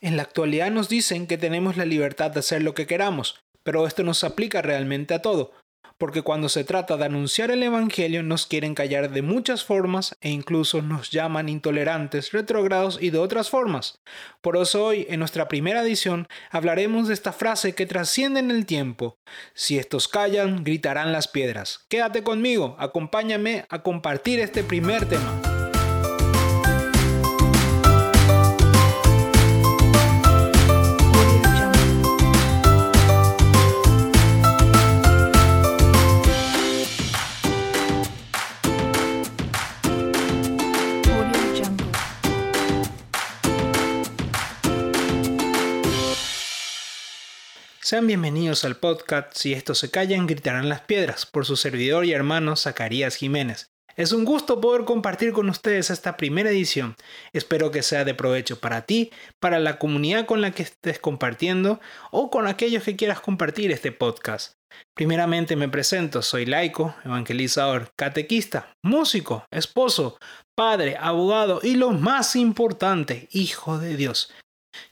En la actualidad nos dicen que tenemos la libertad de hacer lo que queramos, pero esto no se aplica realmente a todo, porque cuando se trata de anunciar el Evangelio nos quieren callar de muchas formas e incluso nos llaman intolerantes, retrogrados y de otras formas. Por eso hoy, en nuestra primera edición, hablaremos de esta frase que trasciende en el tiempo. Si estos callan, gritarán las piedras. Quédate conmigo, acompáñame a compartir este primer tema. Sean bienvenidos al podcast Si estos se callan, gritarán las piedras, por su servidor y hermano Zacarías Jiménez. Es un gusto poder compartir con ustedes esta primera edición. Espero que sea de provecho para ti, para la comunidad con la que estés compartiendo o con aquellos que quieras compartir este podcast. Primeramente me presento, soy laico, evangelizador, catequista, músico, esposo, padre, abogado y lo más importante, hijo de Dios.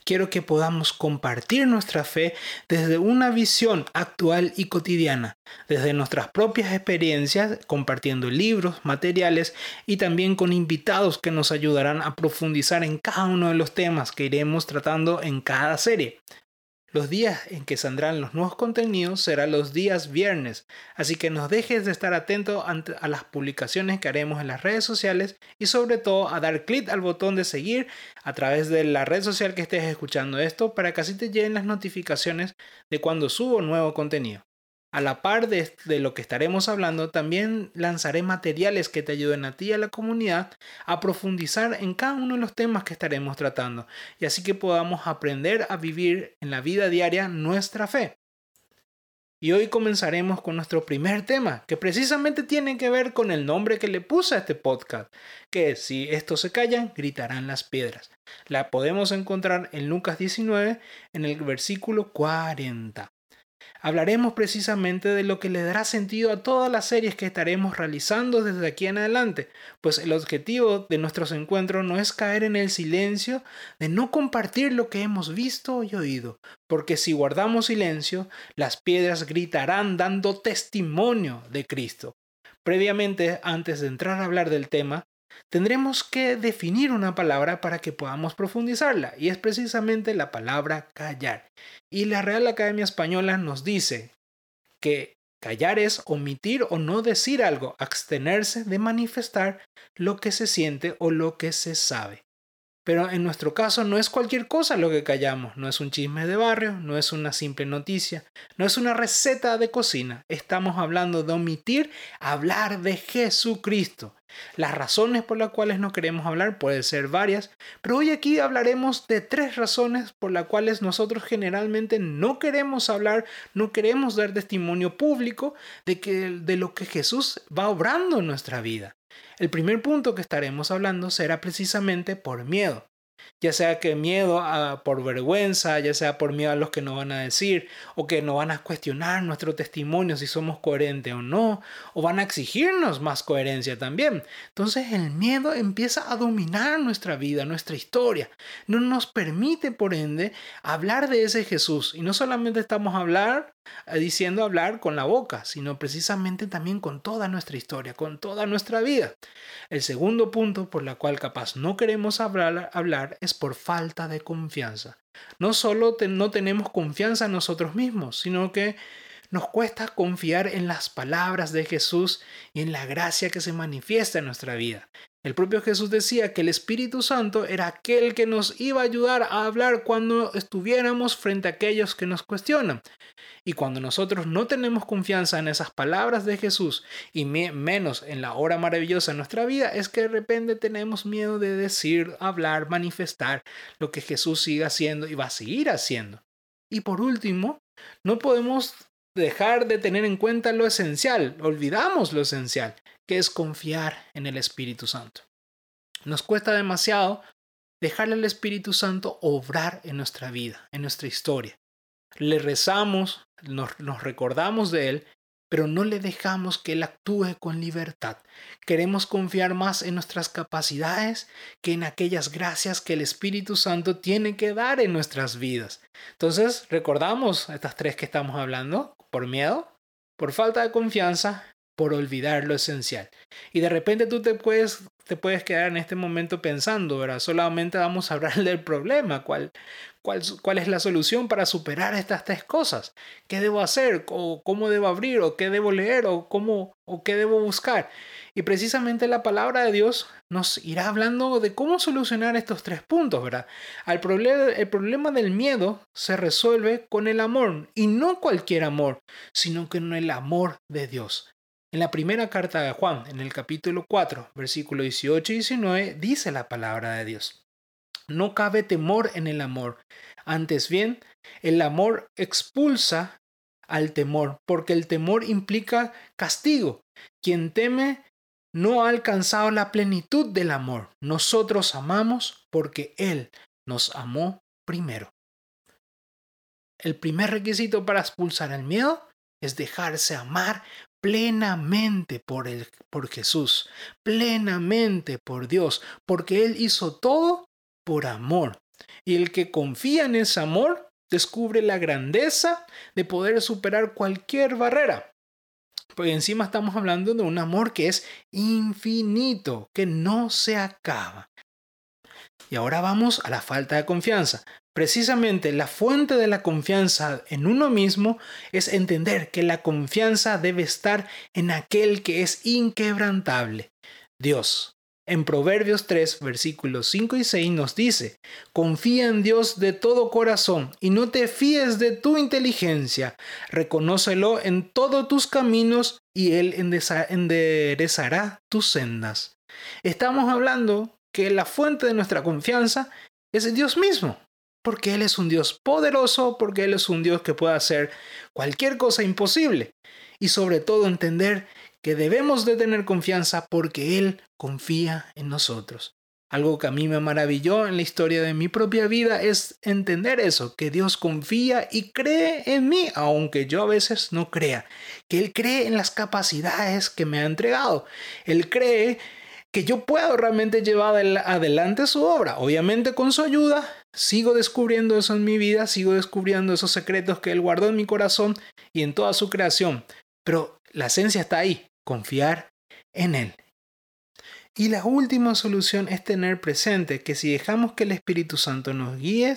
Quiero que podamos compartir nuestra fe desde una visión actual y cotidiana, desde nuestras propias experiencias, compartiendo libros, materiales y también con invitados que nos ayudarán a profundizar en cada uno de los temas que iremos tratando en cada serie. Los días en que saldrán los nuevos contenidos serán los días viernes, así que no dejes de estar atento a las publicaciones que haremos en las redes sociales y sobre todo a dar clic al botón de seguir a través de la red social que estés escuchando esto para que así te lleguen las notificaciones de cuando subo nuevo contenido. A la par de, lo que estaremos hablando, también lanzaré materiales que te ayuden a ti y a la comunidad a profundizar en cada uno de los temas que estaremos tratando y así que podamos aprender a vivir en la vida diaria nuestra fe. Y hoy comenzaremos con nuestro primer tema, que precisamente tiene que ver con el nombre que le puse a este podcast, que es si estos se callan, gritarán las piedras. La podemos encontrar en Lucas 19 en el versículo 40 hablaremos precisamente de lo que le dará sentido a todas las series que estaremos realizando desde aquí en adelante, pues el objetivo de nuestros encuentros no es caer en el silencio de no compartir lo que hemos visto y oído, porque si guardamos silencio, las piedras gritarán dando testimonio de Cristo. Previamente, antes de entrar a hablar del tema, tendremos que definir una palabra para que podamos profundizarla, y es precisamente la palabra callar. Y la Real Academia Española nos dice que callar es omitir o no decir algo, abstenerse de manifestar lo que se siente o lo que se sabe. Pero en nuestro caso no es cualquier cosa lo que callamos, no es un chisme de barrio, no es una simple noticia, no es una receta de cocina, estamos hablando de omitir hablar de Jesucristo. Las razones por las cuales no queremos hablar pueden ser varias, pero hoy aquí hablaremos de tres razones por las cuales nosotros generalmente no queremos hablar, no queremos dar testimonio público de, que, de lo que Jesús va obrando en nuestra vida. El primer punto que estaremos hablando será precisamente por miedo ya sea que miedo a, por vergüenza, ya sea por miedo a los que nos van a decir, o que nos van a cuestionar nuestro testimonio si somos coherentes o no, o van a exigirnos más coherencia también. Entonces el miedo empieza a dominar nuestra vida, nuestra historia. No nos permite, por ende, hablar de ese Jesús. Y no solamente estamos a hablar, diciendo hablar con la boca, sino precisamente también con toda nuestra historia, con toda nuestra vida. El segundo punto por la cual capaz no queremos hablar, hablar es por falta de confianza. No solo no tenemos confianza en nosotros mismos, sino que nos cuesta confiar en las palabras de Jesús y en la gracia que se manifiesta en nuestra vida. El propio Jesús decía que el Espíritu Santo era aquel que nos iba a ayudar a hablar cuando estuviéramos frente a aquellos que nos cuestionan. Y cuando nosotros no tenemos confianza en esas palabras de Jesús y menos en la hora maravillosa de nuestra vida, es que de repente tenemos miedo de decir, hablar, manifestar lo que Jesús sigue haciendo y va a seguir haciendo. Y por último, no podemos dejar de tener en cuenta lo esencial, olvidamos lo esencial, que es confiar en el Espíritu Santo. Nos cuesta demasiado dejarle al Espíritu Santo obrar en nuestra vida, en nuestra historia. Le rezamos, nos, recordamos de Él, pero no le dejamos que Él actúe con libertad. Queremos confiar más en nuestras capacidades que en aquellas gracias que el Espíritu Santo tiene que dar en nuestras vidas. Entonces, recordamos estas tres que estamos hablando, por miedo, por falta de confianza, por olvidar lo esencial. Y de repente tú te puedes, te puedes quedar en este momento pensando, ¿verdad? Solamente vamos a hablar del problema, ¿cuál, cuál, cuál es la solución para superar estas tres cosas? ¿Qué debo hacer? ¿O cómo debo abrir? ¿O qué debo leer? ¿O, cómo, ¿O qué debo buscar? Y precisamente la palabra de Dios nos irá hablando de cómo solucionar estos tres puntos, ¿verdad? el problema del miedo se resuelve con el amor, y no cualquier amor, sino con el amor de Dios. En la primera carta de Juan, en el capítulo 4, versículo 18 y 19, dice la palabra de Dios. No cabe temor en el amor. Antes bien, el amor expulsa al temor, porque el temor implica castigo. Quien teme no ha alcanzado la plenitud del amor. Nosotros amamos porque Él nos amó primero. El primer requisito para expulsar el miedo es dejarse amar plenamente por, el, por Jesús, plenamente por Dios, porque Él hizo todo por amor. Y el que confía en ese amor descubre la grandeza de poder superar cualquier barrera. Porque encima estamos hablando de un amor que es infinito, que no se acaba. Y ahora vamos a la falta de confianza. Precisamente la fuente de la confianza en uno mismo es entender que la confianza debe estar en aquel que es inquebrantable, Dios. En Proverbios 3, versículos 5 y 6 nos dice, confía en Dios de todo corazón y no te fíes de tu inteligencia, reconócelo en todos tus caminos y Él enderezará tus sendas. Estamos hablando que la fuente de nuestra confianza es Dios mismo porque Él es un Dios poderoso, porque Él es un Dios que puede hacer cualquier cosa imposible. Y sobre todo entender que debemos de tener confianza porque Él confía en nosotros. Algo que a mí me maravilló en la historia de mi propia vida es entender eso, que Dios confía y cree en mí, aunque yo a veces no crea, que Él cree en las capacidades que me ha entregado, Él cree que yo puedo realmente llevar adelante su obra. Obviamente con su ayuda, sigo descubriendo eso en mi vida, sigo descubriendo esos secretos que Él guardó en mi corazón y en toda su creación. Pero la esencia está ahí, confiar en Él. Y la última solución es tener presente que si dejamos que el Espíritu Santo nos guíe,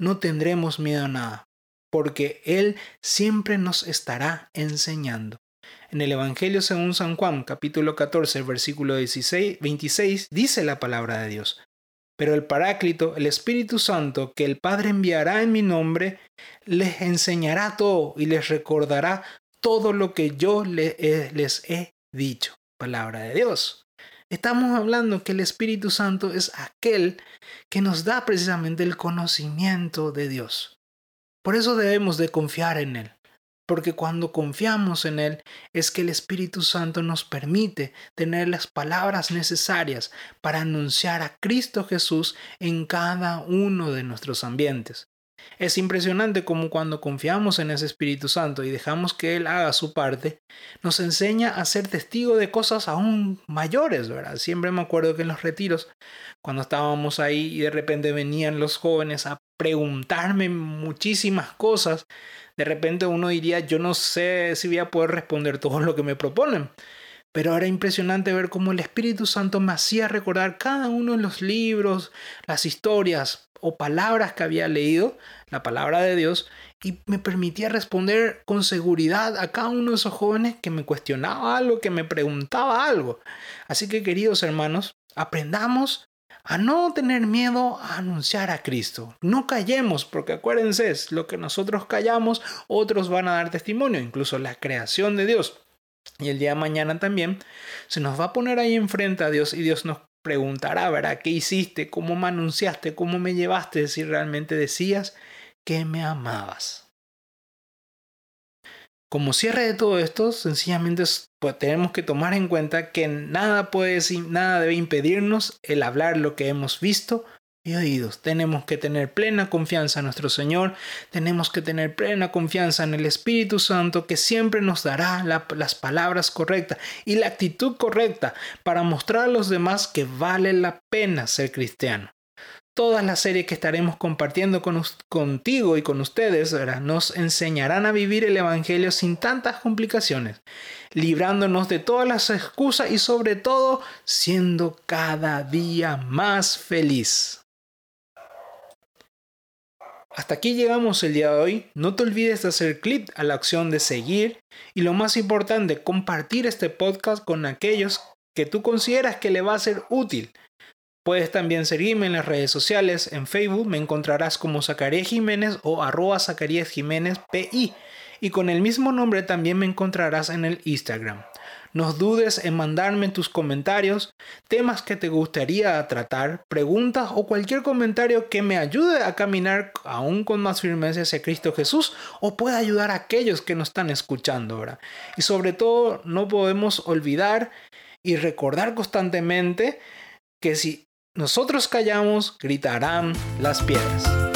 no tendremos miedo a nada, porque Él siempre nos estará enseñando. En el Evangelio según San Juan, capítulo 14, versículo 16, 26, dice la palabra de Dios. Pero el Paráclito, el Espíritu Santo, que el Padre enviará en mi nombre, les enseñará todo y les recordará todo lo que yo les he dicho. Palabra de Dios. Estamos hablando que el Espíritu Santo es aquel que nos da precisamente el conocimiento de Dios. Por eso debemos de confiar en Él porque cuando confiamos en Él es que el Espíritu Santo nos permite tener las palabras necesarias para anunciar a Cristo Jesús en cada uno de nuestros ambientes. Es impresionante como cuando confiamos en ese Espíritu Santo y dejamos que Él haga su parte, nos enseña a ser testigo de cosas aún mayores, ¿verdad? Siempre me acuerdo que en los retiros, cuando estábamos ahí y de repente venían los jóvenes a preguntarme muchísimas cosas, de repente uno diría, yo no sé si voy a poder responder todo lo que me proponen. Pero era impresionante ver cómo el Espíritu Santo me hacía recordar cada uno de los libros, las historias o palabras que había leído, la palabra de Dios, y me permitía responder con seguridad a cada uno de esos jóvenes que me cuestionaba algo, que me preguntaba algo. Así que queridos hermanos, aprendamos a no tener miedo a anunciar a Cristo. No callemos, porque acuérdense, lo que nosotros callamos, otros van a dar testimonio, incluso la creación de Dios. Y el día de mañana también se nos va a poner ahí enfrente a Dios y Dios nos preguntará, ¿verdad? ¿Qué hiciste? ¿Cómo me anunciaste? ¿Cómo me llevaste? Si realmente decías que me amabas. Como cierre de todo esto, sencillamente pues, tenemos que tomar en cuenta que nada puede, nada debe impedirnos el hablar lo que hemos visto y oídos. Tenemos que tener plena confianza en nuestro Señor, tenemos que tener plena confianza en el Espíritu Santo que siempre nos dará las palabras correctas y la actitud correcta para mostrar a los demás que vale la pena ser cristiano. Todas las series que estaremos compartiendo con, contigo y con ustedes nos enseñarán a vivir el Evangelio sin tantas complicaciones, librándonos de todas las excusas y sobre todo siendo cada día más feliz. Hasta aquí llegamos el día de hoy. No te olvides de hacer clic a la opción de seguir y lo más importante, compartir este podcast con aquellos que tú consideras que le va a ser útil. Puedes también seguirme en las redes sociales. En Facebook me encontrarás como Zacarías Jiménez o arroba Zacarías Jiménez PI. Y con el mismo nombre también me encontrarás en el Instagram. No dudes en mandarme tus comentarios, temas que te gustaría tratar, preguntas o cualquier comentario que me ayude a caminar aún con más firmeza hacia Cristo Jesús o pueda ayudar a aquellos que nos están escuchando ahora. Y sobre todo, no podemos olvidar y recordar constantemente que si nosotros callamos, gritarán las piedras.